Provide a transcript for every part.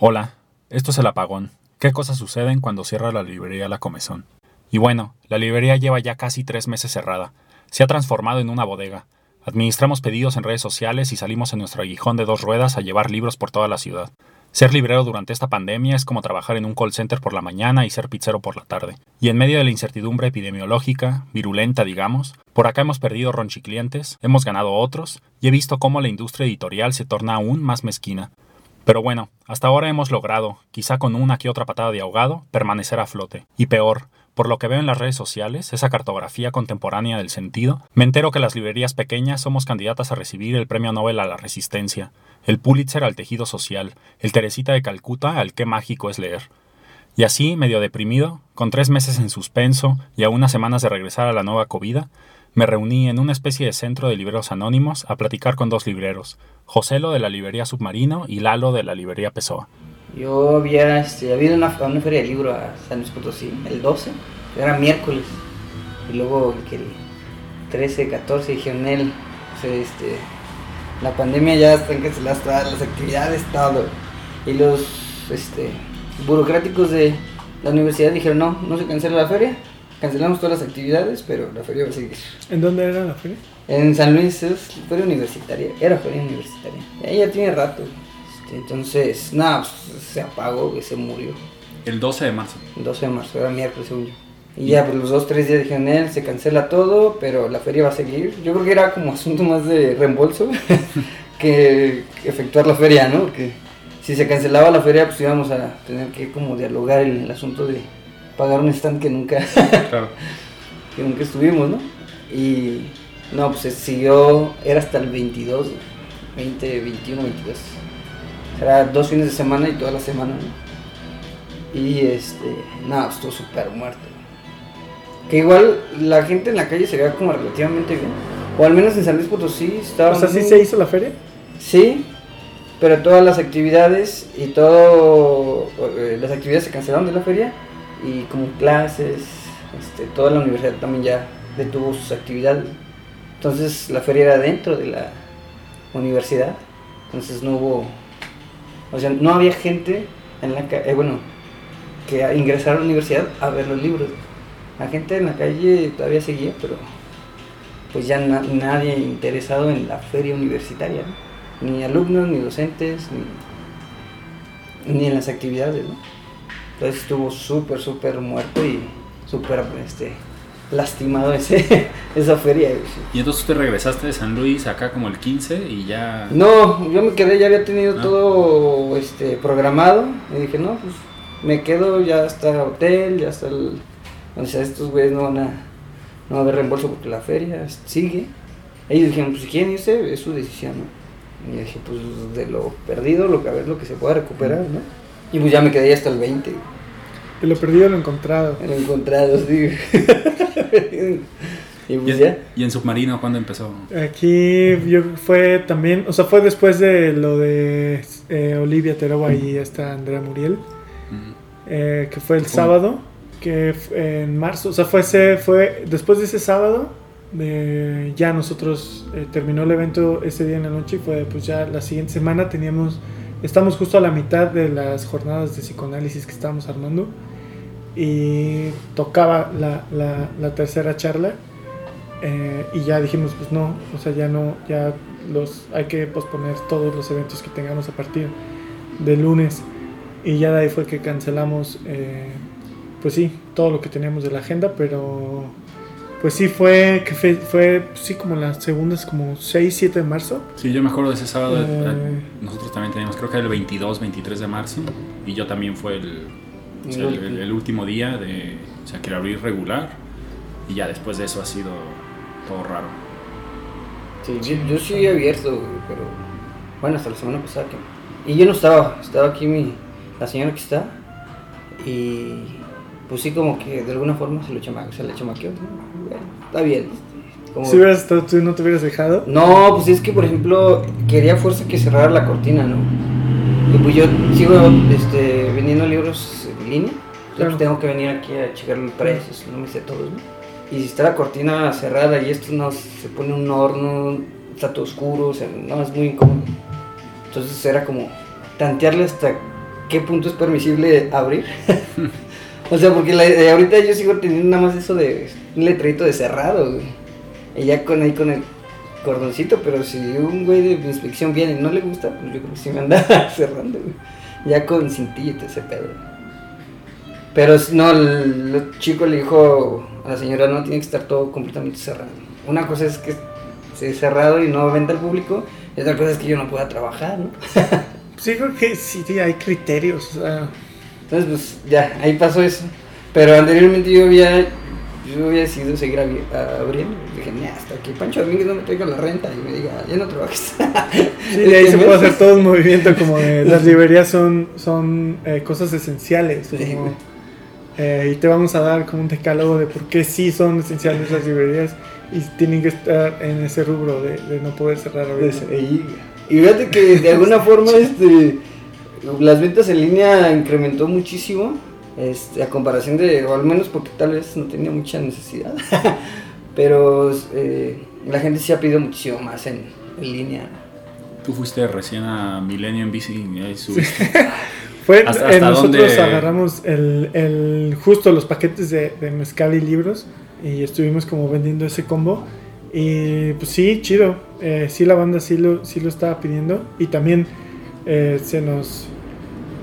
Hola, esto es el apagón. ¿Qué cosas suceden cuando cierra la librería La Comezón? Y bueno, la librería lleva ya casi tres meses cerrada. Se ha transformado en una bodega. Administramos pedidos en redes sociales y salimos en nuestro aguijón de dos ruedas a llevar libros por toda la ciudad. Ser librero durante esta pandemia es como trabajar en un call center por la mañana y ser pizzero por la tarde. Y en medio de la incertidumbre epidemiológica, virulenta digamos, por acá hemos perdido ronchiclientes, hemos ganado otros, y he visto cómo la industria editorial se torna aún más mezquina. Pero bueno, hasta ahora hemos logrado, quizá con una que otra patada de ahogado, permanecer a flote. Y peor, por lo que veo en las redes sociales, esa cartografía contemporánea del sentido, me entero que las librerías pequeñas somos candidatas a recibir el Premio Nobel a la Resistencia, el Pulitzer al tejido social, el Teresita de Calcuta al qué mágico es leer. Y así, medio deprimido, con tres meses en suspenso y a unas semanas de regresar a la nueva covida, me reuní en una especie de centro de libreros anónimos a platicar con dos libreros, Joselo de la librería Submarino y Lalo de la librería Pessoa. Yo había este, habido una, una feria de libro a San Luis Potosí, el 12, era miércoles, y luego el, que el 13, 14 dijeron él, sea, este, la pandemia ya están canceladas todas las actividades, todo, y los este, burocráticos de la universidad dijeron no, no se cancela la feria, cancelamos todas las actividades, pero la feria va a seguir. ¿En dónde era la feria? En San Luis es feria universitaria, era feria universitaria. Y ya tiene rato. Este, entonces, nada, pues, se apagó, se murió. El 12 de marzo. El 12 de marzo, era miércoles según yo. Y ya, pues los dos, tres días dijeron él, se cancela todo, pero la feria va a seguir. Yo creo que era como asunto más de reembolso que, efectuar la feria, ¿no? Que si se cancelaba la feria, pues íbamos a tener que como dialogar el, el asunto de pagar un stand que nunca, Claro. que nunca estuvimos, ¿no? Y no, pues se siguió, era hasta el 22, 20, 21, 22. Era dos fines de semana y toda la semana, ¿no? Y este, no, pues, estuvo súper muerto. Que igual la gente en la calle se veía como relativamente bien. O al menos en San Luis Potosí estaba. O sea, ¿sí muy- se hizo la feria? Sí, pero todas las actividades y todo, eh, las actividades se cancelaron de la feria y como clases, este, toda la universidad también ya detuvo sus actividades. Entonces la feria era dentro de la universidad, entonces no hubo, o sea, no había gente en la calle, bueno, que ingresara a la universidad a ver los libros. La gente en la calle todavía seguía, pero pues ya na- nadie interesado en la feria universitaria, ¿no? ni alumnos, ni docentes, ni, ni en las actividades, ¿no? Entonces estuvo súper, súper muerto y súper este, lastimado ese, esa feria. Y entonces tú te regresaste de San Luis acá como el 15 y ya... No, yo me quedé, ya había tenido Ah. todo este, programado y dije, no, pues me quedo, ya está el hotel, ya está el... O sea, estos güeyes no van a, no va a haber reembolso porque la feria sigue. Ellos dijeron, pues si quieren irse, es su decisión, ¿no? Y yo dije, pues de lo perdido, lo que a ver lo que se pueda recuperar, ¿no? Y pues ya me quedé hasta el 20, De lo perdido lo encontrado. en encontrado, sí. y ¿Y, pues ya. y en Submarino cuándo empezó? Aquí yo fue también, o sea, fue después de lo de eh, Olivia Teroba y esta Andrea Muriel, eh, que fue el sábado, que en marzo, o sea, fue, ese, fue después de ese sábado, eh, ya nosotros eh, terminó el evento ese día en la noche y fue pues ya la siguiente semana teníamos, estamos justo a la mitad de las jornadas de psicoanálisis que estábamos armando y tocaba la, tercera charla eh, y ya dijimos pues no, o sea ya no, ya los hay que posponer todos los eventos que tengamos a partir de lunes. Y ya de ahí fue que cancelamos eh, pues sí, todo lo que teníamos de la agenda, pero pues sí fue que fue, fue sí como las segundas como 6, 7 de marzo. Sí, yo me acuerdo de ese sábado. Eh. eh, Nosotros también teníamos, creo que era el 22, 23 de marzo. Y yo también fue el, o sea, el, el- el último día de. O sea, que era abrir regular. Y ya después de eso ha sido todo raro. Sí, yo, yo sí he abierto, güey, pero bueno, hasta la semana pasada que... Y yo no estaba, estaba aquí mi, la señora que está y pues sí como que de alguna forma se lo chama, se le chamaqueó, está bien. como- Si hubieras estado tú no te hubieras dejado. No, pues es que por ejemplo quería fuerza que cerrara la cortina, ¿no? Y pues yo sigo este, vendiendo libros en línea, Claro. pues tengo que venir aquí a checar los precios, no me sé todos, ¿no? Y si está la cortina cerrada y esto no se pone un horno, está todo oscuro, o sea, no, es muy incómodo. Entonces era como tantearle hasta qué punto es permisible abrir. o sea, porque la, eh, ahorita yo sigo teniendo nada más eso de un letrerito de cerrado, güey. Y ya con ahí con el cordoncito, pero si un güey de inspección viene y no le gusta, pues yo creo que sí me anda cerrando, güey. Ya con cintillito ese pedo. Pero no, el, chico le dijo a la señora, no, tiene que estar todo completamente cerrado. Una cosa es que esté cerrado y no venda al público, y otra cosa es que yo no pueda trabajar, ¿no? Sí, creo que sí, hay criterios. sea, Entonces, pues ya, ahí pasó eso. Pero anteriormente yo había, yo había decidido seguir abriendo. Dije, mira, hasta que Pancho Domínguez no me traiga la renta y me diga, ya no trabajes. Sí, de ahí se puede hacer todo un movimiento como de las librerías son, son eh, cosas esenciales. Sí, como, eh, y te vamos a dar como un decálogo de por qué sí son esenciales las librerías y tienen que estar en ese rubro de, de no poder cerrar ahorita. Y, y fíjate que de alguna forma este, las ventas en línea incrementó muchísimo. Este, a comparación de, o al menos porque tal vez no tenía mucha necesidad. Pero eh, la gente sí ha pedido muchísimo más en, en línea. Tú fuiste recién a Milenio en bici y ahí subiste. Fue, ¿Hasta- hasta nosotros dónde? agarramos el, el- justo los paquetes de, de mezcal y libros y estuvimos como vendiendo ese combo. Y pues sí, chido. Eh, sí, la banda sí lo, sí lo estaba pidiendo. Y también eh, se, nos,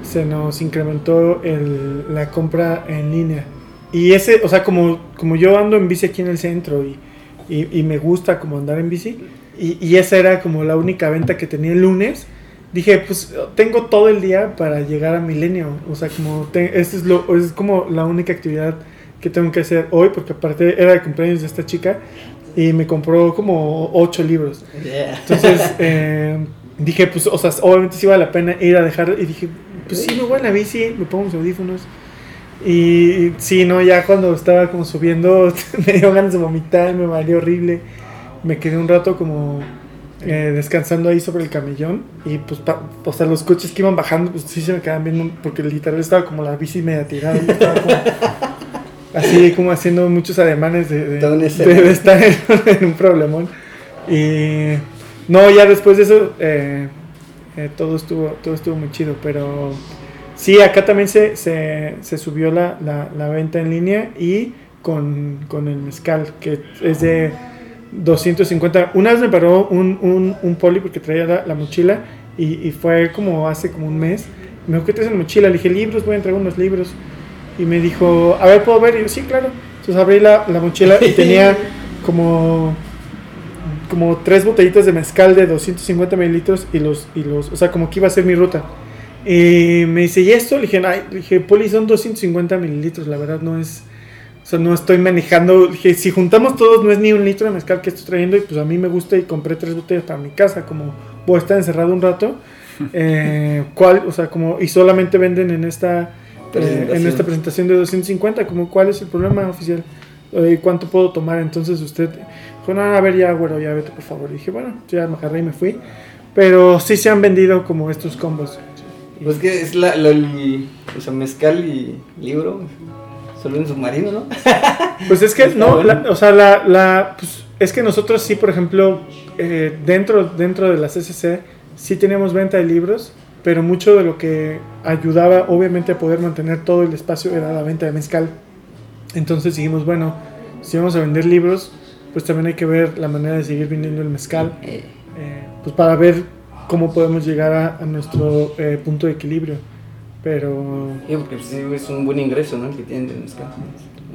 se nos incrementó el- la compra en línea. Y ese, o sea, como, como yo ando en bici aquí en el centro y, y, y me gusta como andar en bici, y, y esa era como la única venta que tenía el lunes, dije, pues tengo todo el día para llegar a Milenio. O sea, como, te- eso es, lo, es como la única actividad que tengo que hacer hoy, porque aparte era el cumpleaños de esta chica y me compró como ocho libros. Entonces eh, dije, pues, o sea, obviamente sí vale la pena ir a dejar. Y dije, pues sí, me voy en la bici, me pongo mis audífonos. Y sí, no, ya cuando estaba como subiendo, me dio ganas de vomitar, me valió horrible. Me quedé un rato como eh, descansando ahí sobre el camellón. Y pues, pa- o sea, los coches que iban bajando, pues sí se me quedaban viendo, porque literal estaba como la bici media tirada. y estaba como- así como haciendo muchos ademanes de, de- de- de estar en, en un problemón. Y no, ya después de eso, eh, eh, todo, estuvo, todo estuvo muy chido. Pero sí, acá también se, se, se subió la, la, la venta en línea y con, con el mezcal, que es de 250. Una vez me paró un, un, un poli porque traía la, la mochila y, y fue como hace como un mes. Me dijo, ¿qué traes en la mochila? Le dije, libros, voy a entregar unos libros. Y me dijo, a ver, ¿puedo ver? Y yo, sí, claro. Entonces abrí la, la mochila y tenía como como tres botellitas de mezcal de 250 mililitros y los, y los, o sea, como que iba a ser mi ruta. Y me dice, ¿y esto? Le dije, ay, le dije, Poli, son 250 mililitros, la verdad no es, o sea, no estoy manejando. Le dije, si juntamos todos, no es ni un litro de mezcal que estoy trayendo y pues a mí me gusta y compré tres botellas para mi casa, como voy a estar encerrado un rato. Eh, ¿Cuál? O sea, como, y solamente venden en esta, eh, en Presentación. esta presentación de 250, como, ¿cuál es el problema oficial? Eh, ¿Cuánto puedo tomar? Entonces usted dijo, no, a ver, ya, güero, ya vete, por favor. Y dije, bueno, ya me agarré y me fui. Pero sí se han vendido como estos combos. Pues que es la, la- el, o sea, mezcal y libro, solo en submarino, ¿no? Pues es que, no, la- o sea, la, la, pues, es que nosotros sí, por ejemplo, eh, dentro, dentro de la CCC, sí teníamos venta de libros, pero mucho de lo que ayudaba, obviamente, a poder mantener todo el espacio era la venta de mezcal. Entonces dijimos, bueno, si vamos a vender libros, pues también hay que ver la manera de seguir vendiendo el mezcal, Eh, eh, pues para ver cómo podemos llegar a, a nuestro eh, punto de equilibrio. Pero sí, porque sí, es un buen ingreso, ¿no? El que tienen de mezcal.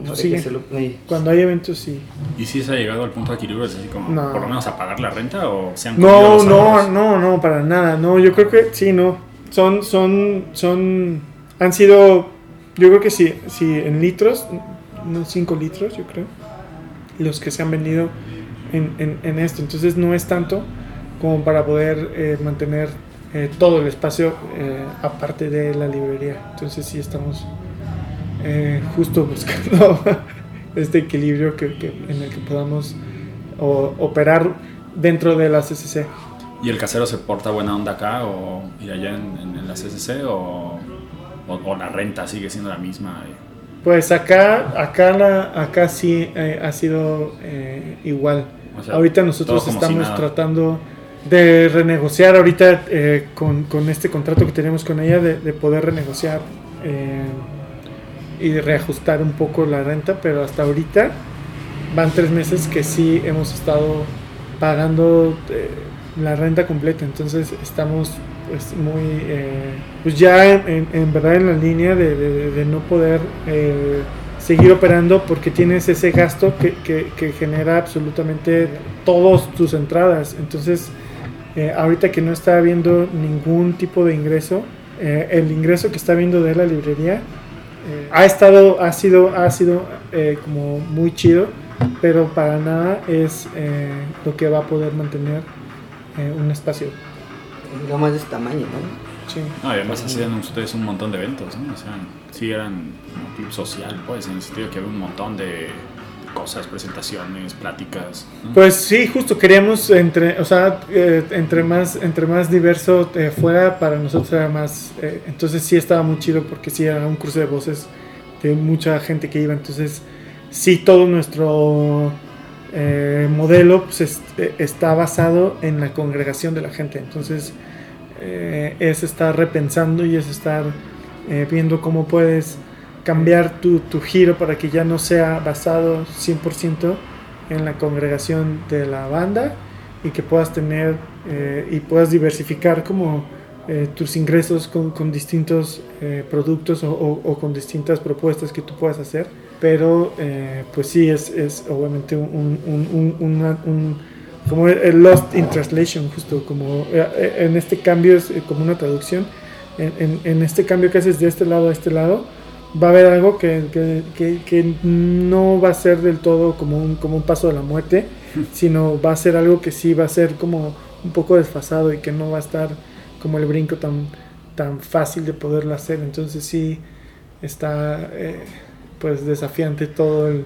Habrá Sí. que hacerlo ahí. cuando hay eventos, sí. ¿Y si se ha llegado al punto de equilibrio? ¿Es así como No. por lo menos a pagar la renta o se han No, no, no, no, para nada. No, yo creo que sí, no. Son, son, son, han sido, yo creo que sí, sí, en litros, unos 5 litros, yo creo, los que se han vendido en, en, en esto. Entonces no es tanto como para poder eh, mantener eh, todo el espacio eh, aparte de la librería. Entonces sí estamos eh, justo buscando este equilibrio que, que- en el que podamos o- operar dentro de la CCC. ¿Y el casero se porta buena onda acá o y allá en, en- en la CCC o, o, o la renta sigue siendo la misma? Pues acá, acá, la, acá sí eh, ha sido eh, igual. O sea, Ahorita nosotros si estamos tratando de renegociar ahorita eh, con, con, este contrato que tenemos con ella, de, de poder renegociar eh, y reajustar un poco la renta, pero hasta ahorita van tres meses que sí hemos estado pagando eh, la renta completa, entonces estamos pues muy, eh, pues ya en, verdad en la línea de, de, no poder eh, seguir operando porque tienes ese gasto que, que, genera absolutamente todas tus entradas, entonces eh, ahorita que no está habiendo ningún tipo de ingreso, el ingreso que está viendo de la librería ha estado, ha sido, ha sido como muy chido, pero para nada es lo que va a poder mantener un espacio. Más de este tamaño, ¿no? Sí. No, y además hacían ustedes un montón de eventos, ¿no? O sea, sí eran un club social, pues, en el sentido que había un montón de cosas, presentaciones, pláticas. ¿no? Pues sí, justo queríamos entre, o sea, eh, entre más, entre más diverso eh, fuera para nosotros era más, eh, entonces sí estaba muy chido porque sí era un cruce de voces de mucha gente que iba, entonces sí todo nuestro eh, modelo pues, es, está basado en la congregación de la gente, entonces es estar repensando y es estar viendo cómo puedes cambiar tu, giro para que ya no sea basado 100% en la congregación de la banda y que puedas tener eh, y puedas diversificar como eh, tus ingresos con, distintos eh, productos o, con distintas propuestas que tú puedas hacer. Pero pues sí, es, es obviamente un, un, un, una, un, como el lost in translation, justo como en este cambio es como una traducción. En, en, en este cambio que haces de este lado a este lado, va a haber algo que, que, que, que, no va a ser del todo como un, como un paso de la muerte, sino va a ser algo que sí va a ser como un poco desfasado y que no va a estar como el brinco tan, tan fácil de poderlo hacer. Entonces sí está eh, pues desafiante todo el,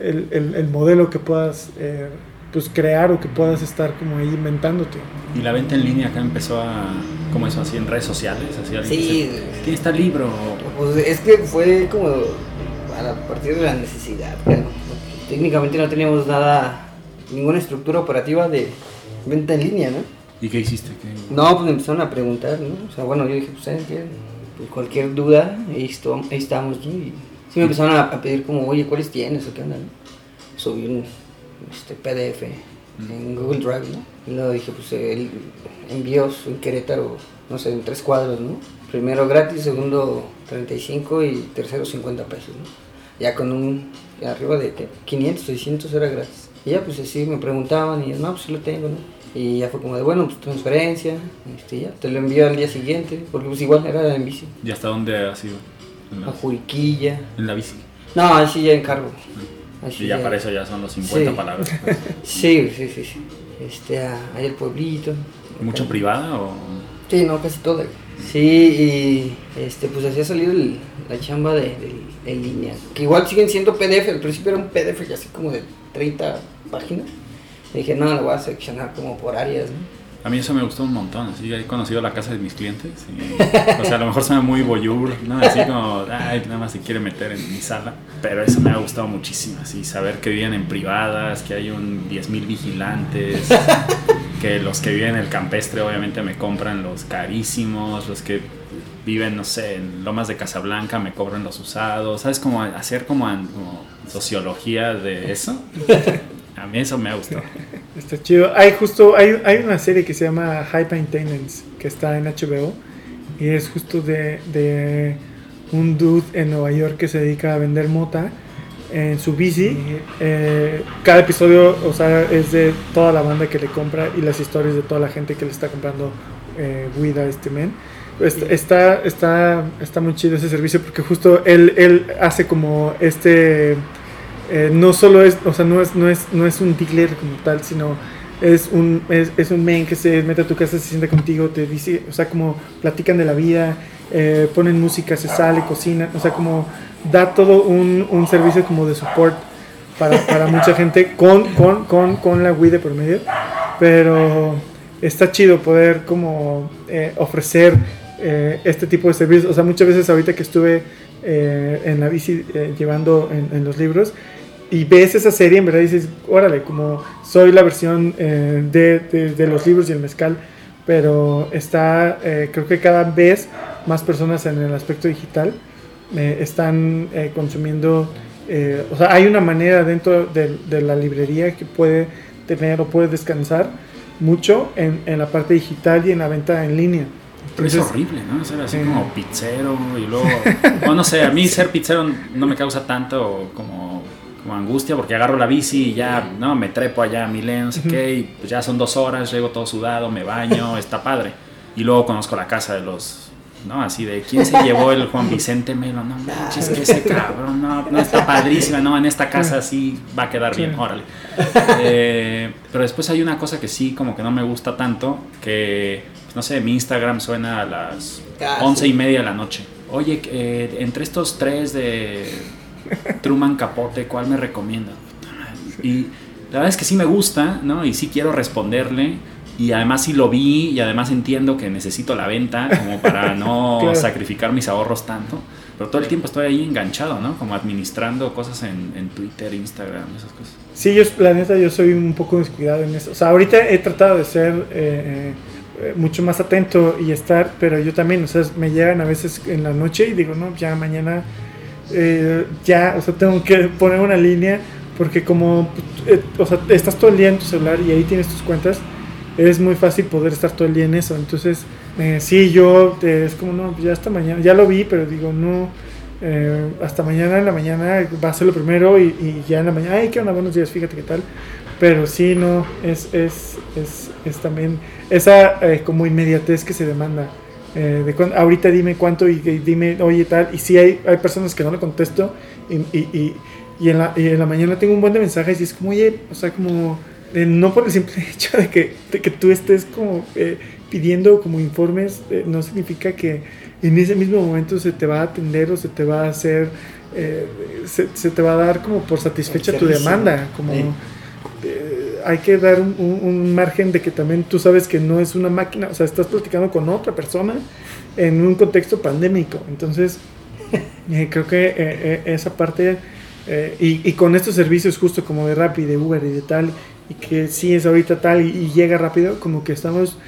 el, el, el modelo que puedas eh, pues crear o que puedas estar como ahí inventándote. Y la venta en línea acá empezó a, como eso, así en redes sociales, así Sí. Dice, ¿Quién está el libro? Pues es que fue como a partir de la necesidad, claro. Técnicamente no teníamos nada, ninguna estructura operativa de venta en línea, ¿no? ¿Y qué hiciste? ¿Qué? No, pues me empezaron a preguntar, ¿no? O sea, bueno, yo dije, pues, ¿saben qué? Pues cualquier duda, ahí, esto, ahí estamos, ¿no? Y sí me empezaron a, pedir como, oye, ¿cuáles tienes o qué onda? Subí un este, PDF en Google Drive, ¿no? Y luego dije, pues el envíos en Querétaro, no sé, en tres cuadros, ¿no? Primero gratis, segundo 35 y tercero 50 pesos, ¿no? Ya con un, arriba de ¿qué? 500, 600 era gratis. Y ya pues así me preguntaban y no, pues sí lo tengo, ¿no? Y ya fue como de, bueno, pues transferencia, este, ya, te lo envío al día siguiente, porque pues igual era en bici. ¿Y hasta dónde ha sido? A Juriquilla. En la bici. No, así ya encargo. Así y ya, ya, para eso ya son los 50 sí. palabras. Pues. sí, sí, sí, sí. Este, ahí el pueblito. ¿Mucho acá. privada o...? Sí, no, casi toda. Sí, y este, pues así ha salido el, la chamba de, de, de, línea. Que igual siguen siendo PDF, al principio era un PDF ya así como de 30 páginas. Y dije, no, lo voy a seccionar como por áreas, ¿no? A mí eso me gustó un montón, así he conocido la casa de mis clientes y, o sea, a lo mejor suena muy voyeur, ¿no? Así como, ay, nada más se quiere meter en mi sala, pero eso me ha gustado muchísimo, así, saber que viven en privadas, que hay un 10.000 vigilantes, que los que viven en el campestre obviamente me compran los carísimos, los que viven, no sé, en Lomas de Casablanca me cobran los usados, ¿sabes? Como hacer como, como sociología de eso. A mí eso me ha gustado. Está chido. Hay justo, hay, hay una serie que se llama High Maintenance, que está en HBO, y es justo de, de un dude en Nueva York que se dedica a vender mota en su bici. Eh, cada episodio, o sea, es de toda la banda que le compra y las historias de toda la gente que le está comprando eh, weed a este men. Está, está, está muy chido ese servicio porque justo él, él hace como este eh, no solo es, o sea, no es, no es, no es un dealer como tal, sino es un, es, es, un que se mete a tu casa, se sienta contigo, te dice, o sea, como platican de la vida, eh, ponen música, se sale, cocina, o sea, como da todo un, un servicio como de support para, para mucha gente con, con, con, con la Wii de por medio, pero está chido poder como eh, ofrecer este tipo de servicios, o sea, muchas veces ahorita que estuve en la bici llevando en los libros, y ves esa serie, en verdad dices, órale, como soy la versión eh, de, de, de los libros y el mezcal, pero está, eh, creo que cada vez más personas en el aspecto digital eh, están eh, consumiendo, eh, o sea, hay una manera dentro de, de la librería que puede tener o puede descansar mucho en, en la parte digital y en la venta en línea. Pero es Entonces, horrible, ¿no? Ser así eh. como pizzero y luego... o no sé, a mí ser pizzero no me causa tanto como, como angustia porque agarro la bici y ya, ¿no? Me trepo allá a Milén, no sé qué, y pues ya son dos horas, llego todo sudado, me baño, está padre. Y luego conozco la casa de los... ¿no? Así de, ¿quién se llevó el Juan Vicente Melo? No manches, que ese cabrón, no, no está padrísima, no, en esta casa sí va a quedar bien, órale. Eh, pero después hay una cosa que sí, como que no me gusta tanto, que, pues, no sé, mi Instagram suena a las once y media de la noche. Oye, eh, entre estos tres de Truman Capote, ¿cuál me recomienda? Y la verdad es que sí me gusta, ¿no? Y sí quiero responderle. Y además sí lo vi y además entiendo que necesito la venta como para no Claro. sacrificar mis ahorros tanto. Pero todo el tiempo estoy ahí enganchado, ¿no? Como administrando cosas en, en Twitter, Instagram, esas cosas. Sí, yo, la neta, yo soy un poco descuidado en eso. O sea, ahorita he tratado de ser eh, eh, mucho más atento y estar, pero yo también, o sea, me llegan a veces en la noche y digo, no, ya mañana, eh, ya, o sea, tengo que poner una línea porque como, eh, o sea, estás todo el día en tu celular y ahí tienes tus cuentas, es muy fácil poder estar todo el día en eso. Entonces, eh, sí, yo, eh, es como, no, ya hasta mañana, ya lo vi, pero digo, no. hasta mañana en la mañana va a ser lo primero y, ya en la mañana, ay, qué onda, buenos días, fíjate qué tal. Pero sí, no, es, es, es, es también esa como inmediatez que se demanda. Eh, de ahorita dime cuánto y, y dime, oye, tal. Y sí hay, hay personas que no le contesto y, y, y, en la, y en la mañana tengo un buen de mensajes y es como, oye, o sea, como, eh, no por el simple hecho de que, de que tú estés como eh, pidiendo como informes, eh, no significa que en ese mismo momento se te va a atender o se te va a hacer, se, se te va a dar como por satisfecha tu demanda, como... Hay que dar un, margen de que también tú sabes que no es una máquina, o sea, estás platicando con otra persona en un contexto pandémico. Entonces, eh, creo que eh, eh, esa parte, y, con estos servicios justo como de Rappi, de Uber y de tal, y que sí es ahorita tal y, llega rápido, como que estamos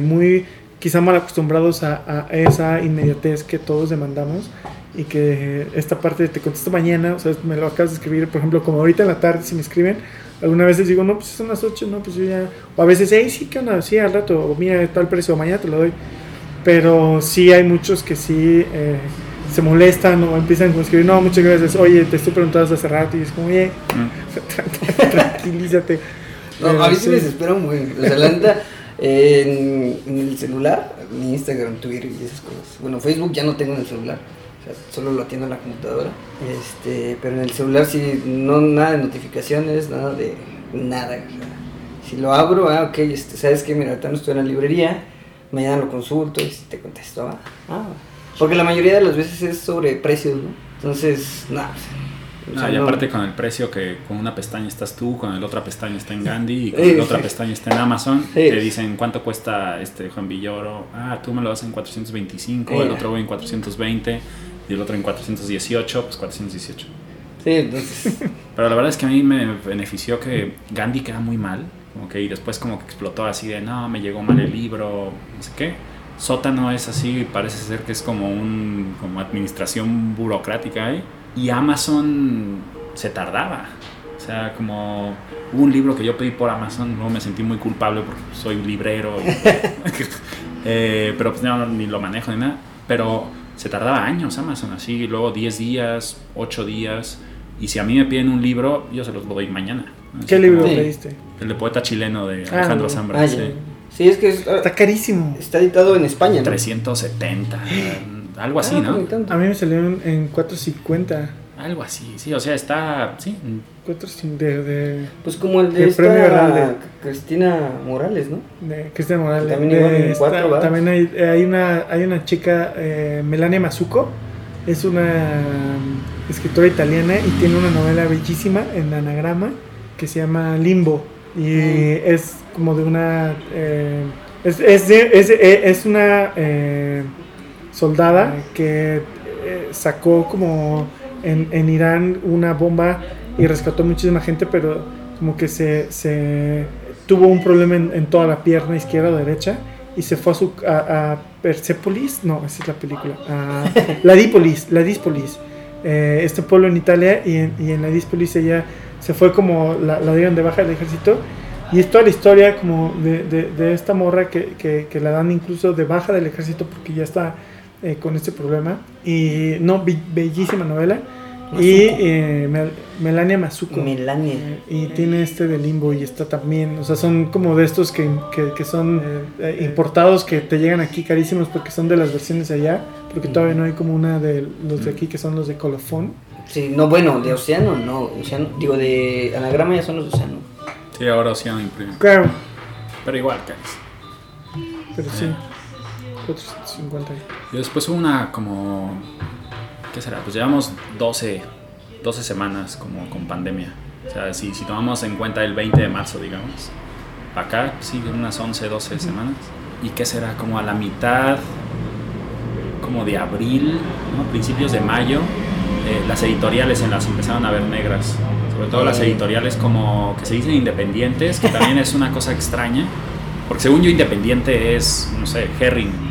muy quizá mal acostumbrados a, a esa inmediatez que todos demandamos y que eh, esta parte te contesto mañana, o sea, me lo acabas de escribir, por ejemplo, como ahorita en la tarde si me escriben, algunas veces digo, no, pues son las 8, no, pues yo ya, o a veces, hey, sí, ¿qué onda? Sí, al rato, o mira, tal precio, mañana te lo doy, pero sí hay muchos que sí eh, se molestan o empiezan a escribir, no, muchas gracias, oye, te estoy preguntando hace rato y es como, oye, Mm. tranquilízate. No, Pero a mí sí me desespera buen. O sea, la neta, en, en el celular, mi Instagram, Twitter y esas cosas. Bueno, Facebook ya no tengo en el celular. O sea, solo lo atiendo en la computadora. Este, pero en el celular sí, no nada de notificaciones, nada de nada. o sea, si lo abro, ah, ok, este, sabes que mira, ahorita no estoy en la librería, mañana lo consulto y si te contesto, ah, ah. Porque la mayoría de las veces es sobre precios, ¿no? Entonces, nada. o sea, Ah, y no- aparte con el precio que con una pestaña estás tú, con la otra pestaña está en Gandhi y con Sí, la otra sí. pestaña está en Amazon, Sí. te dicen cuánto cuesta este Juan Villoro, ah, tú me lo das en 425, el otro voy en 420 y el otro en 418, pues 418. Sí, entonces. Pero la verdad es que a mí me benefició que Gandhi queda muy mal, como que y después como que explotó así de, no, me llegó mal el libro, no sé qué. Sótano es así, parece ser que es como un como administración burocrática ¿eh? y Amazon se tardaba. O sea, como hubo un libro que yo pedí por Amazon, luego me sentí muy culpable porque soy librero, y- Eh, pero pues no, ni lo manejo ni nada. Pero se tardaba años Amazon, así, luego 10 días, 8 días. Y si a mí me piden un libro, yo se los doy mañana. Así ¿Qué libro pediste? El de poeta chileno de Ah, Alejandro no. Zambra. Ah, sí. es que es- Está carísimo. está editado en España, ¿no? 370, algo así, Ah, ¿no? A mí me salieron en 450. Algo así, sí, o sea, está, sí, 450 de, de, Pues como el de esta. Cristina Morales, ¿no? de Cristian Morales. También De igual en esta- cuatro, ¿verdad? también hay, hay una hay una chica, eh, Melania Mazuco. Es una um, escritora italiana y tiene una novela bellísima en anagrama que se llama Limbo. Y Mm. es como de una. eh, es, es, de- es, de- es una eh, soldada que eh, sacó como en, en Irán una bomba y rescató muchísima gente, pero como que se, se tuvo un problema en, en toda la pierna izquierda o derecha y se fue a, su, a, a Persepolis, no, esa es la película, a la Dipolis, la Dispolis, eh, este pueblo en Italia y en, y en la Dispolis ella se fue como la, la dieron de baja del ejército y es toda la historia como de, de, de esta morra que, que, que la dan incluso de baja del ejército porque ya está eh, con este problema y no, be- bellísima novela y eh, Mel- Melania Masuko Melania. y tiene este de Limbo y está también, o sea, son como de estos que, que, que son eh, importados que te llegan aquí carísimos porque son de las versiones de allá, porque todavía no hay como una de los de aquí que son los de colofón. Sí, no, bueno, de Océano, no. Océano, digo, de Anagrama ya son los de Océano. Sí, ahora sí no imprime. Claro, Pero igual, caris. pero sí, 450. Y después hubo una como... ¿Qué será? Pues llevamos 12, 12 semanas como con pandemia. O sea, si, si tomamos en cuenta el 20 de marzo, digamos. Acá sí, unas 11, 12 semanas. ¿Y qué será? Como a la mitad, como de abril, ¿no? principios de mayo, eh, las editoriales se las empezaron a ver negras. Sobre todo las editoriales como que se dicen independientes, que también es una cosa extraña. Porque según yo independiente es, no sé, Herring,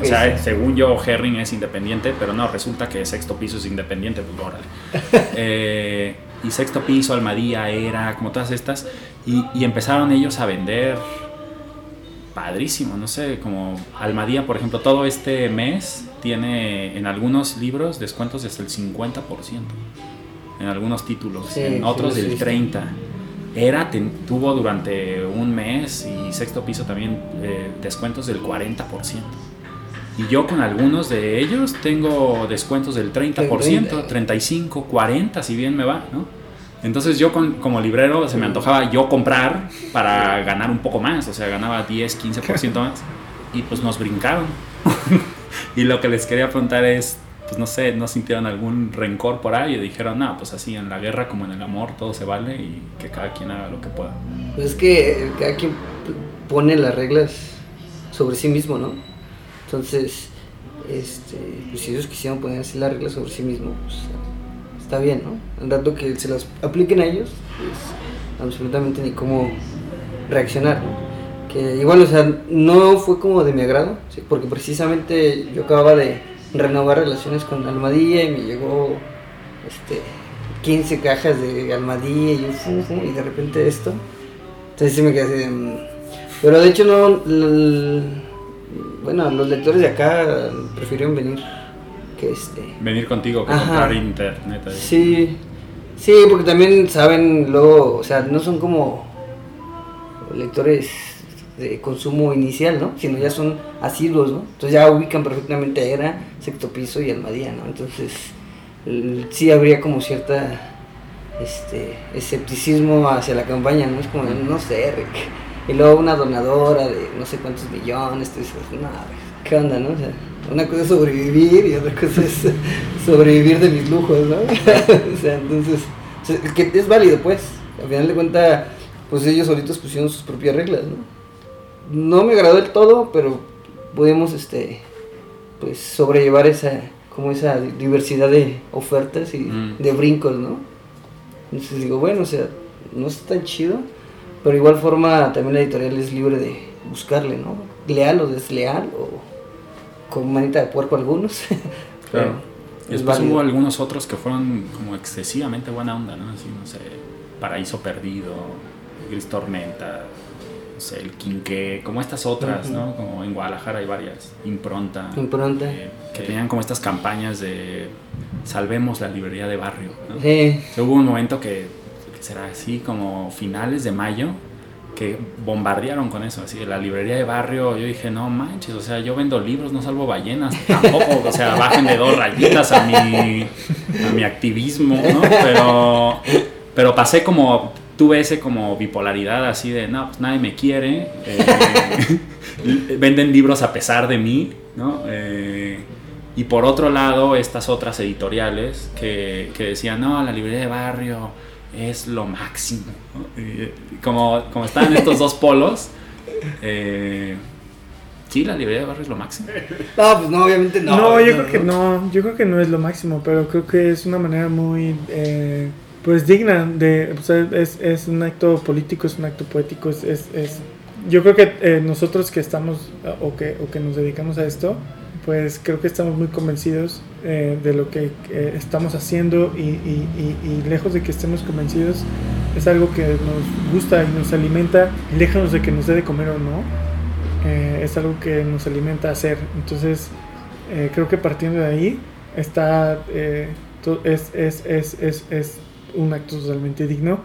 O sea, según yo, Herring es independiente, pero no, resulta que sexto piso es independiente, pues órale. Eh, y sexto piso, Almadía, era, como todas estas, y, y empezaron ellos a vender padrísimo, no sé, como Almadía, por ejemplo, todo este mes tiene en algunos libros descuentos desde el 50%, en algunos títulos, Sí, en otros del visto. 30%. Era, ten- tuvo durante un mes y sexto piso también eh, descuentos del 40%. Y yo con algunos de ellos tengo descuentos del 30%, 35%, 40% si bien me va, ¿no? Entonces yo con- como librero se me antojaba yo comprar para ganar un poco más, o sea, ganaba 10, 15% más. Y pues nos brincaron. y lo que les quería preguntar es, pues no sé, ¿no sintieron algún rencor por ahí? Y dijeron, no, pues así en la guerra como en el amor todo se vale y que cada quien haga lo que pueda. Pues es que cada quien pone las reglas sobre sí mismo, ¿no? Entonces, este, pues si ellos quisieran poner así las reglas sobre sí mismo, pues está bien, ¿no? Al rato que se las apliquen a ellos, pues absolutamente ni cómo reaccionar, ¿no? Que igual, o sea, no fue como de mi agrado, porque precisamente yo acababa de renovar relaciones con Almadía y me llegó, este, 15 cajas de Almadía y y de repente esto. Entonces sí me quedé así de, mm. Pero de hecho no... bueno, los lectores de acá prefirieron venir que este... Venir contigo que Ajá. comprar internet. ahí. Sí, sí, porque también saben luego, o sea, no son como lectores de consumo inicial, ¿no? Sino ya son asiduos, ¿no? Entonces ya ubican perfectamente a Era, Sexto Piso y Almadía, ¿no? Entonces sí habría como cierta este escepticismo hacia la campaña, ¿no? Es como, no sé, Rick. Y luego una donadora de no sé cuántos millones, tú dices, no, ¿qué onda, no? O sea, una cosa es sobrevivir y otra cosa es sobrevivir de mis lujos, ¿no? o sea, entonces, o sea, que es válido, pues. Al final de cuentas, pues ellos solitos pusieron sus propias reglas, ¿no? No me agradó del todo, pero pudimos, este, pues, sobrellevar esa, como esa diversidad de ofertas y Mm. de brincos, ¿no? Entonces digo, bueno, o sea, no está tan chido, pero igual forma también la editorial es libre de buscarle, ¿no? Leal o desleal o con manita de puerco algunos. Claro. Y es después válido. hubo algunos otros que fueron como excesivamente buena onda, ¿no? Así, no sé, Paraíso Perdido, Gris Tormenta, no sé, El Quinqué, como estas otras. ¿no? Como en Guadalajara hay varias, Impronta, Impronta. eh, que tenían como estas campañas de salvemos la librería de barrio, ¿no? Sí, O sea, hubo un momento que será así como finales de mayo que bombardearon con eso, así la librería de barrio, yo dije, no manches, o sea, yo vendo libros, no salvo ballenas, tampoco, o sea, bajen de dos rayitas a mi, a mi activismo, ¿no? Pero, pero pasé como, tuve ese como bipolaridad así de, no, pues nadie me quiere, eh, venden libros a pesar de mí, ¿no? Eh, y por otro lado, estas otras editoriales que, que decían, no, la librería de barrio es lo máximo. como, como están estos dos polos, eh, sí, la librería de barrio es lo máximo. no, pues no, obviamente no. No, yo creo que no, yo creo que no es lo máximo, pero creo que es una manera muy eh, pues digna de, o sea, es, es un acto político, es un acto poético, es, es, es- yo creo que eh, nosotros que estamos o que, o que nos dedicamos a esto, pues creo que estamos muy convencidos eh, de lo que estamos haciendo y, lejos de que estemos convencidos, es algo que nos gusta y nos alimenta, lejos de que nos dé de comer o no, eh, es algo que nos alimenta hacer. Entonces, eh, creo que partiendo de ahí está, eh, es, es, es, es, un acto totalmente digno,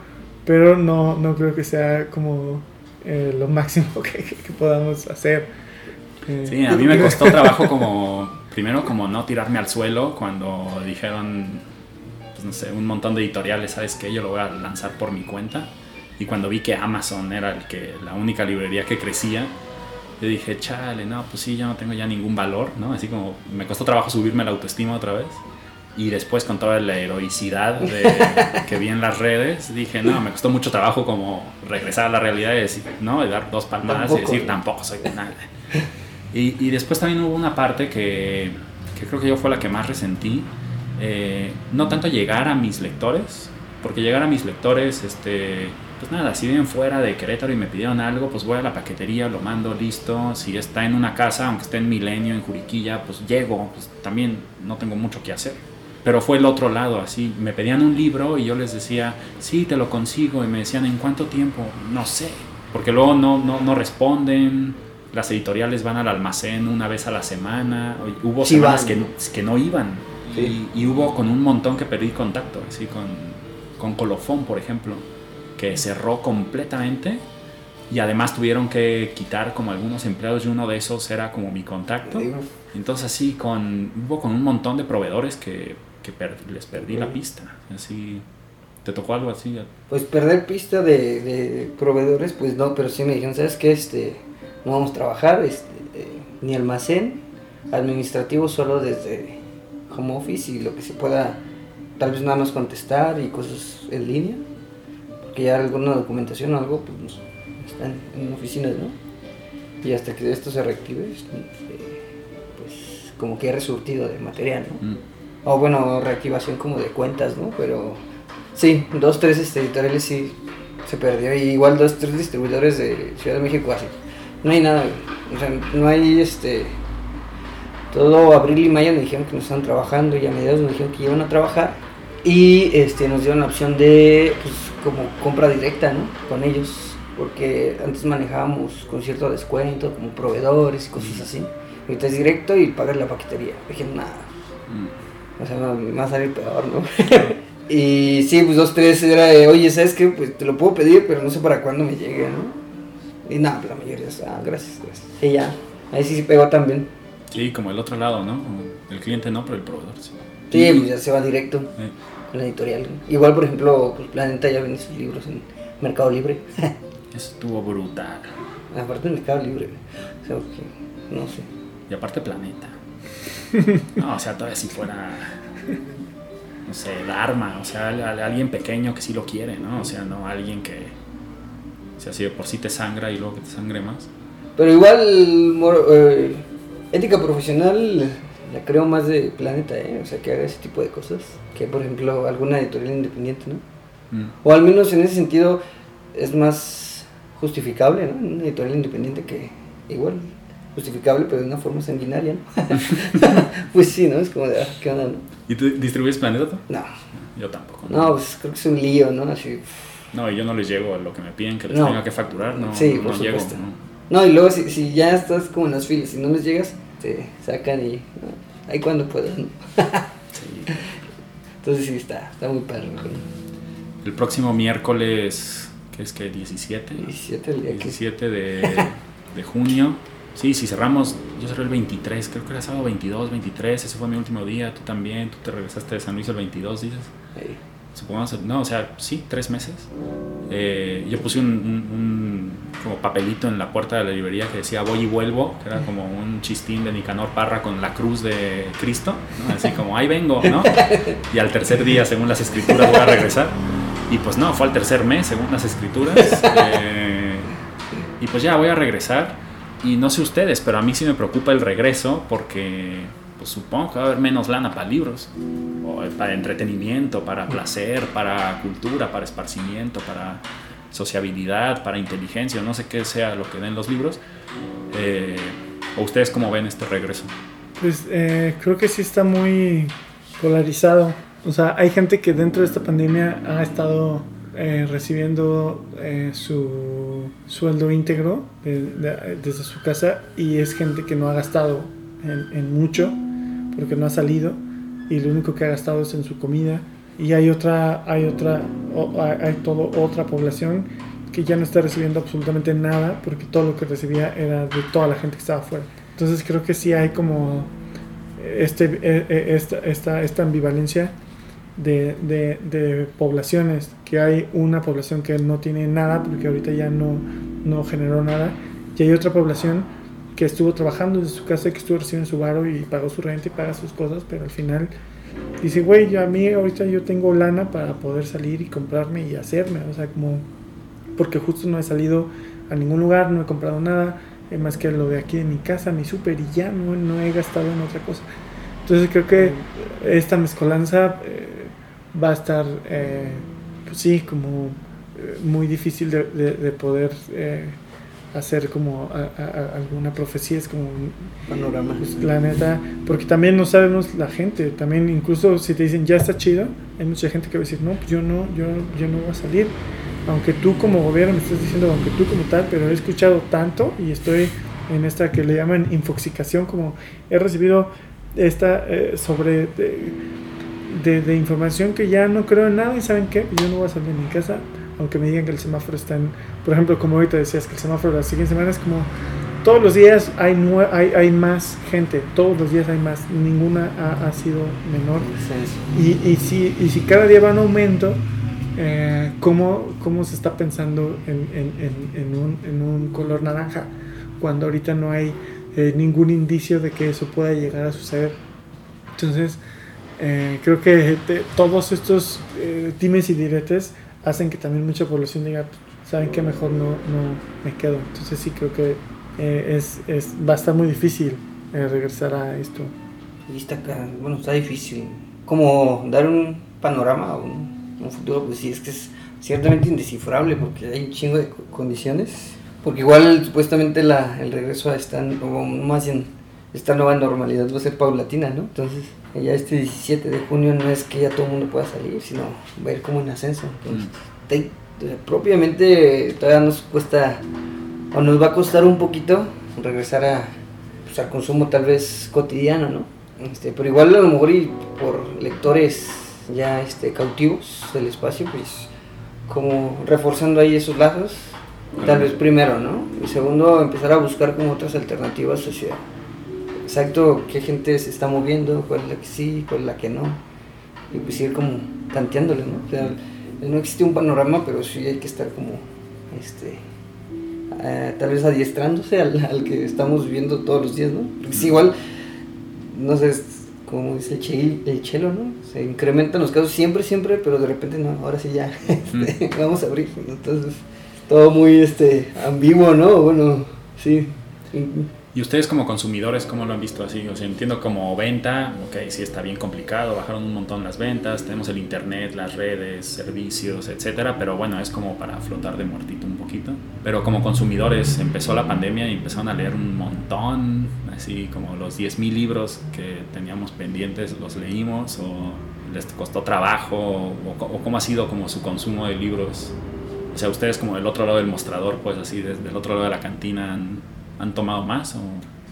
pero no, no creo que sea como lo máximo que podamos hacer. Sí, a mí me costó trabajo como, primero como no tirarme al suelo cuando dijeron, pues no sé, un montón de editoriales, ¿sabes qué? Yo lo voy a lanzar por mi cuenta. Y cuando vi que Amazon era el que, la única librería que crecía, yo dije, chale, no, pues sí, yo no tengo ya ningún valor, ¿no? Así como me costó trabajo subirme la autoestima otra vez. Y después con toda la heroicidad de- que vi en las redes, dije, no, me costó mucho trabajo como regresar a la realidad y decir, ¿no? Y dar dos palmadas y Tampoco. decir, tampoco soy nada. Y, y después también hubo una parte que, que creo que yo fue la que más resentí. eh, no tanto llegar a mis lectores, porque llegar a mis lectores, este, pues nada, si viven fuera de Querétaro y me pidieron algo, pues voy a la paquetería, lo mando listo. Si está en una casa, aunque esté en Milenio, en Juriquilla, pues llego, pues también no tengo mucho que hacer. Pero fue el otro lado, así, me pedían un libro y yo les decía, sí, te lo consigo, y me decían, ¿en cuánto tiempo? No sé, porque luego no, no, no responden, las editoriales van al almacén una vez a la semana, hubo Sí semanas que, que no iban, Sí. y, y hubo con un montón que perdí contacto, así con, con Colofón, por ejemplo, que cerró completamente, y además tuvieron que quitar como algunos empleados, y uno de esos era como mi contacto. Entonces así con hubo con un montón de proveedores que, que per- les perdí la pista. Así te tocó algo así. Pues perder pista de, de proveedores, pues no, pero sí me dijeron, ¿sabes qué? Este, no vamos a trabajar, este, eh, ni almacén, administrativo solo desde home office y lo que se pueda, tal vez nada más contestar y cosas en línea, porque ya alguna documentación o algo, pues están en oficinas, ¿no? Y hasta que esto se reactive, eh, pues como que he resurtido de material, ¿no? Mm. O bueno, reactivación como de cuentas, ¿no? Pero sí, dos, tres este, editoriales sí se perdió. Y igual dos, tres distribuidores de Ciudad de México así. No hay nada, güey. O sea, no hay este. Todo abril y mayo nos dijeron que nos estaban trabajando y a mediados nos dijeron que iban a trabajar. Y este, nos dieron la opción de, pues, como compra directa, ¿no? Con ellos. Porque antes manejábamos con cierto descuento, como proveedores y cosas así. Ahorita es directo y pagas la paquetería. Dije, nada, Mm. o sea, me me va a salir peor, ¿no? y sí, pues dos, tres era de, oye, ¿sabes qué? Pues te lo puedo pedir, pero no sé para cuándo me llegue, ¿no? Y nada, la mayoría, ah, gracias, gracias. Y ya, ahí sí se pegó también. Sí, como el otro lado, ¿no? El cliente no, pero el proveedor sí. Sí, pues ya se va directo eh, a la editorial. Igual, por ejemplo, pues Planeta ya vende sus libros en Mercado Libre. eso estuvo brutal. Aparte en Mercado Libre, o sea, que, no sé. Y aparte Planeta. No, o sea, todavía si fuera, no sé, Dharma, o sea, al- al- alguien pequeño que sí lo quiere, ¿no? O sea, no alguien que, si de por sí te sangra y luego que te sangre más. Pero igual, mor- eh, ética profesional la creo más de Planeta, ¿eh? O sea, que haga ese tipo de cosas. Que, por ejemplo, alguna editorial independiente, ¿no? Mm. O al menos en ese sentido es más justificable, ¿no? Una editorial independiente que igual justificable, pero de una forma sanguinaria, ¿no? pues sí, ¿no? Es como de, ah, ¿qué onda, no? ¿Y tú distribuyes Planeta? No, Yo tampoco. no, pues creo que es un lío, ¿no? Así, No, y yo no les llego a lo que me piden que les No. tenga que facturar, no, Sí, no por llego. ¿no? Y luego si, si ya estás como en las filas y no les llegas, te sacan y ahí cuando. Sí. Entonces sí, está, está muy. ¿no? El próximo miércoles, que es que 17, 17 el día que... 17 de, de junio. Sí, si cerramos, yo cerré el 23, creo que era sábado 22, 23, ese fue mi último día, tú también, tú te regresaste de San Luis el 22, dices. Ahí. Supongamos, no, o sea, sí, tres meses. Eh, yo puse un, como papelito en la puerta de la librería que decía voy y vuelvo, que era como un chistín de Nicanor Parra con la cruz de Cristo, así como ahí vengo, ¿no? Y al tercer día, según las escrituras, voy a regresar. Y pues no, fue al tercer mes, según las escrituras. Eh, y pues ya voy a regresar. Y no sé ustedes, pero a mí sí me preocupa el regreso porque pues supongo que va a haber menos lana para libros, para entretenimiento, para placer, para cultura, para esparcimiento, para sociabilidad, para inteligencia, no sé qué sea lo que den los libros. Eh, ¿O ustedes cómo ven este regreso? Pues eh, creo que sí está muy polarizado. O sea, hay gente que dentro de esta pandemia ha estado eh, recibiendo su sueldo íntegro desde su casa y es gente que no ha gastado en, mucho porque no ha salido y lo único que ha gastado es en su comida. Y hay otra hay otra hay todo otra población que ya no está recibiendo absolutamente nada porque todo lo que recibía era de toda la gente que estaba afuera. Entonces creo que sí hay como este e, e, esta, esta, esta ambivalencia de, de, de, poblaciones que hay una población que no tiene nada porque ahorita ya no, no generó nada y hay otra población que estuvo trabajando desde su casa, que estuvo recibiendo su varo y pagó su renta y paga sus cosas, pero al final dice, güey, yo a mí ahorita yo tengo lana para poder salir y comprarme y hacerme, o sea, como, porque justo no he salido a ningún lugar, no he comprado nada, eh, más que lo de aquí en mi casa, mi súper, y ya no, no he gastado en otra cosa. Entonces creo que esta mezcolanza eh, va a estar, eh, pues sí, como muy difícil de, de poder hacer como alguna profecía, es como un panorama. Pues, la neta, porque también no sabemos la gente, también incluso si te dicen ya está chido, hay mucha gente que va a decir, no, pues yo no, yo, yo no voy a salir. Aunque tú como gobierno me estés diciendo, aunque tú como tal, pero he escuchado tanto y estoy en esta que le llaman infoxicación, como he recibido esta eh, sobre de, de, información que ya no creo en nada y saben qué, yo no voy a salir de mi casa aunque me digan que el semáforo está en, por ejemplo, como ahorita decías, que el semáforo la siguiente semana es como todos los días hay, hay, hay más gente, todos los días hay más, ninguna ha, sido menor. Y, y, si, y si cada día va en aumento, eh, ¿cómo, ¿cómo, se está pensando en, en, en, un, en, un, color naranja cuando ahorita no hay eh, ningún indicio de que eso pueda llegar a suceder? Entonces, eh, creo que todos estos times y diretes hacen que también mucha población diga, saben que mejor no, no me quedo. Entonces sí creo que eh, es, es, va a estar muy difícil eh, regresar a esto. Y está bueno, está difícil. Como dar un panorama un, un, futuro, pues sí, es que es ciertamente indescifrable porque hay un chingo de condiciones. Porque igual supuestamente la, el regreso a esta, o más bien, esta nueva normalidad va a ser paulatina, ¿no? Entonces ya este 17 de junio no es que ya todo el mundo pueda salir, sino va a ir como en ascenso. Entonces, mm. propiamente todavía nos cuesta, o nos va a costar un poquito regresar a, pues, al consumo tal vez cotidiano, ¿no? Este, pero igual a lo mejor y por lectores ya este, cautivos del espacio, pues como reforzando ahí esos lazos, tal vez primero, ¿no? Y segundo, empezar a buscar como otras alternativas hacia exacto qué gente se está moviendo, cuál es la que sí, cuál es la que no. Y pues ir como tanteándole, ¿no? O sea, no existe un panorama, pero sí hay que estar como, este, eh, tal vez adiestrándose al, que estamos viviendo todos los días, ¿no? Porque es igual, no sé, como dice el, el chelo, ¿no? Se incrementan los casos siempre, siempre, pero de repente no, ahora sí ya, este, vamos a abrir. Entonces, todo muy, este, ambiguo, ¿no? Bueno, sí. ¿Y ustedes como consumidores cómo lo han visto así? O sea, entiendo como venta, ok, sí está bien complicado, bajaron un montón las ventas, tenemos el internet, las redes, servicios, etcétera, pero bueno, es como para flotar de muertito un poquito. Pero como consumidores empezó la pandemia y empezaron a leer un montón, así como los 10.000 libros que teníamos pendientes, los leímos o les costó trabajo o, o cómo ha sido como su consumo de libros. O sea, ustedes como del otro lado del mostrador, pues así, desde el otro lado de la cantina han tomado más? O...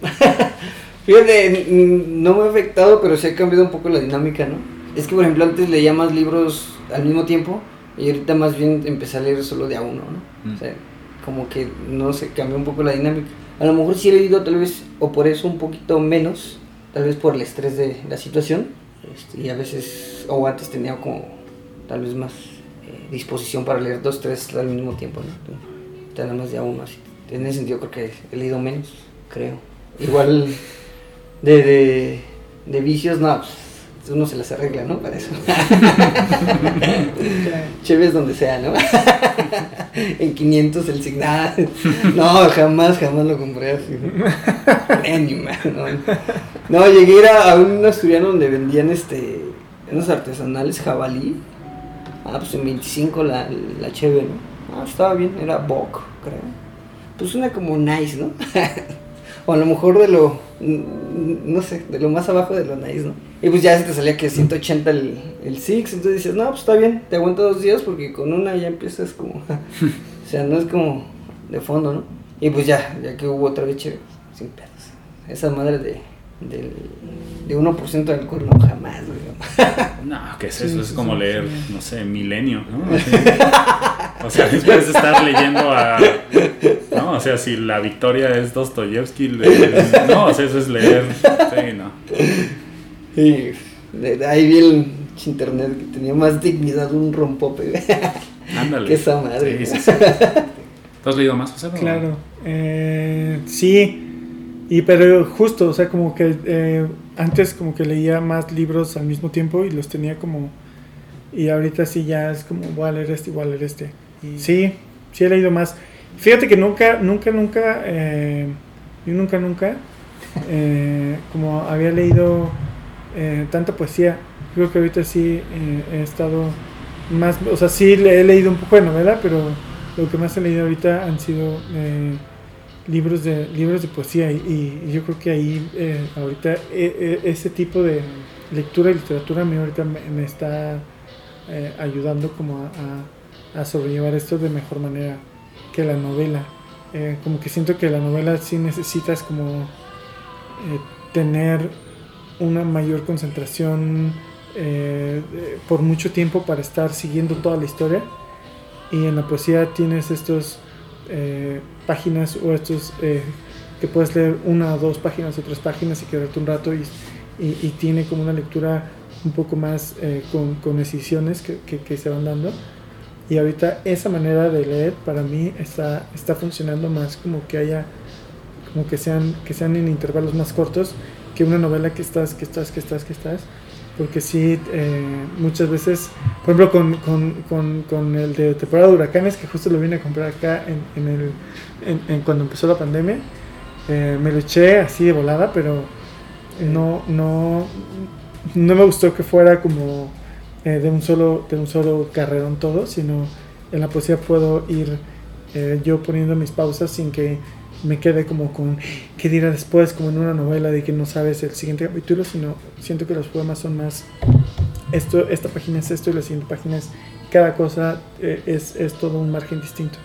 Fíjate, no me ha afectado, pero sí ha cambiado un poco la dinámica, ¿no? Es que, por ejemplo, antes leía más libros al mismo tiempo y ahorita más bien empecé a leer solo de a uno, ¿no? Mm. O sea, como que no se cambió un poco la dinámica. A lo mejor sí he leído tal vez, o por eso un poquito menos, tal vez por el estrés de la situación. Este, y a veces, o antes tenía como tal vez más eh, disposición para leer dos, tres al mismo tiempo, ¿no? nada más de a uno así en ese sentido creo que he leído menos, creo. Igual de, de, de vicios, no, pues uno se las arregla, ¿no? Para eso. Chéves donde sea, ¿no? en 500 el signal. No, jamás, jamás lo compré así. ¿no? No, llegué a ir a, a un asturiano donde vendían este unos artesanales jabalí. Ah, pues en 25 la, la cheve, ¿no? Ah, estaba bien, era Bock, creo. Pues una como nice, ¿no? o a lo mejor de lo, no sé, de lo más abajo de lo nice, ¿no? Y pues ya se te salía que 180 el, el Six, entonces dices, no, pues está bien, te aguanta dos días porque con una ya empiezas como, o sea, no es como de fondo, ¿no? Y pues ya, ya que hubo otra vez chévere, sin pedos. Esa madre de, del, de 1% de alcohol, no, jamás, güey. No, ¿qué es eso? Sí, es como sí, leer, sí. no sé, Milenio, ¿no? O sea, después de estar leyendo a... No, o sea, si la victoria es Dostoyevsky, le- no, o sea, eso es leer... Sí, no. Y de, ahí vi el internet que tenía más dignidad un rompope. Ándale. Que esa madre. Sí, sí, sí. ¿Tú has leído más, José? Claro, eh, sí, y pero justo, o sea, como que eh, antes como que leía más libros al mismo tiempo y los tenía como, y ahorita sí ya es como, voy a leer este, voy a leer este. Y sí, sí he leído más. Fíjate que nunca, nunca, nunca, eh, nunca, nunca, eh, como había leído eh, tanta poesía, creo que ahorita sí eh, he estado más, o sea, sí le he leído un poco de novela, pero lo que más he leído ahorita han sido eh, libros de libros de poesía y, yo creo que ahí ahorita eh, eh, ese tipo de lectura y literatura a mí ahorita me, está ayudando como a- a sobrellevar esto de mejor manera que la novela. Eh, como que siento que la novela sí necesitas como eh, tener una mayor concentración eh, por mucho tiempo para estar siguiendo toda la historia. Y en la poesía tienes estos páginas o estos que puedes leer una o dos páginas o tres páginas y quedarte un rato y, y- tiene como una lectura un poco más con, con decisiones que, que- que se van dando y ahorita esa manera de leer para mí está, está funcionando más como que haya como que sean que sean en intervalos más cortos que una novela que estás que estás que estás que estás. Porque sí eh, muchas veces por ejemplo con, con, con, con el de temporada de huracanes que justo lo vine a comprar acá en, en el en, en cuando empezó la pandemia eh, me lo eché así de volada pero no no no me gustó que fuera como eh, de un solo de un solo carrerón todo sino en la poesía puedo ir eh, yo poniendo mis pausas sin que me quede como con qué dirá después como en una novela de que no sabes el siguiente capítulo sino siento que los poemas son más esto esta página es esto y la siguiente página es cada cosa eh, es, es todo un margen distinto.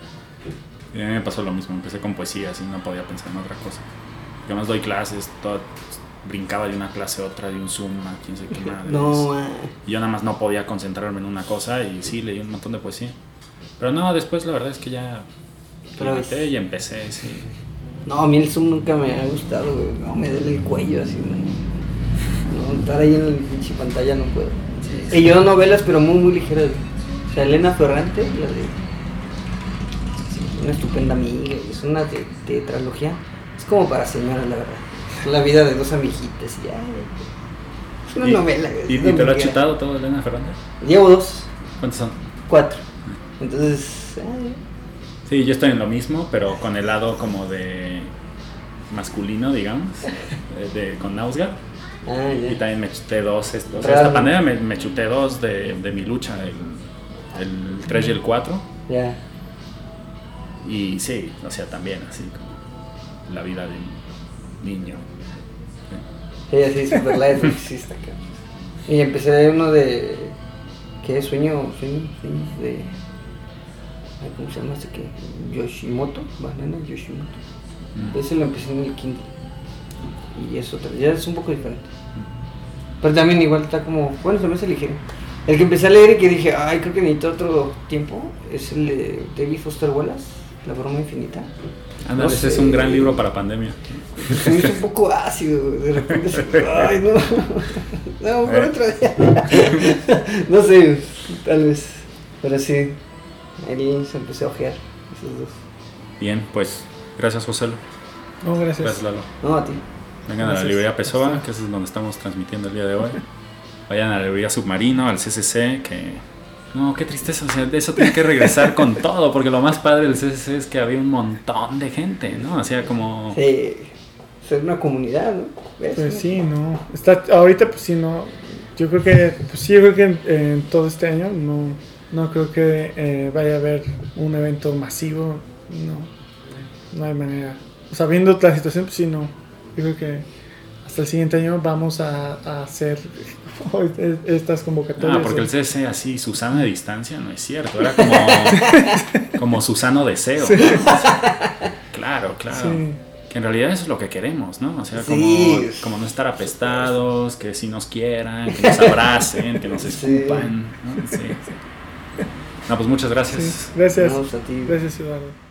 Y a mí me pasó lo mismo, empecé con poesía, así no podía pensar en otra cosa. Yo más doy clases, todo, brincaba de una clase a otra, de un Zoom a quién sé qué madre. No, Y yo nada más no podía concentrarme en una cosa y sí, leí un montón de poesía. Pero no, después la verdad es que ya vez. levanté y empecé, sí. no, a mí el Zoom nunca me ha gustado, güey. No, me duele el cuello así, güey. No, estar ahí en la pinche pantalla no puedo. Y yo novelas, pero muy, muy ligeras. O sea, Elena Ferrante, la de. Una estupenda amiga, es una tetralogía. Es como para señoras, la verdad. La vida de dos amiguitas, y ya. Es una Y- novela. ¿Y, te lo has chutado todo, Elena Fernández? Llevo dos, ¿Cuántos son? cuatro. Entonces, ay, Sí, yo estoy en lo mismo, pero con el lado como de masculino, digamos, de, de- con Nausgard. ah, Y también me chuté dos. Esto, o sea, esta pandemia me, me chuté dos de, de mi lucha, el, el 3 y el 4. Ya. Y sí, o sea, también así como la vida de un niño. Sí, así, super light, está cabrón. Y empecé uno de. ¿Qué? Sueño, sueño, sueño de. ¿Cómo se llama este que? Yoshimoto, Banana Yoshimoto. Mm. Ese lo empecé en el Kindle. Y es otro, ya es un poco diferente. Pero también igual está como, bueno, se me hace ligero. El que empecé a leer y que dije, ay, creo que necesito otro tiempo, es el de David Foster Wallace, La broma infinita. Ándale, No ese es un gran libro para pandemia. Se me hizo un poco ácido, güey, de repente ay, no. No, por otro día. No sé, tal vez. Pero sí, ahí se empecé a ojear esos dos. Bien, pues gracias José. no gracias Gracias Lalo. No, a ti. Vengan a la Gracias. librería Pessoa, que es donde estamos transmitiendo el día de hoy. Vayan a la librería Submarino, al CCC, que... No, qué tristeza, o sea, de eso tiene que regresar con todo, porque lo más padre del CCC es que había un montón de gente, ¿no? Hacía como... Sí. ser una comunidad, ¿no? Pues sí, no. Está, ahorita pues sí, no. Yo creo que, pues sí, yo creo que en, en todo este año no, no creo que eh, vaya a haber un evento masivo. No, no hay manera. O sea, viendo la situación, pues sí, no. Yo creo que hasta el siguiente año vamos a, a hacer estas convocatorias. Ah, porque el CC así, Susana de distancia, no es cierto. Era como, como Susano Deseo. Claro, claro. Sí. Que en realidad eso es lo que queremos, ¿no? O sea, como, Sí. como no estar apestados, que sí nos quieran, que nos abracen, que nos Sí. escupan. ¿no? Sí, sí. No, pues muchas gracias. Sí, Gracias. Vamos a ti. Gracias, Eduardo.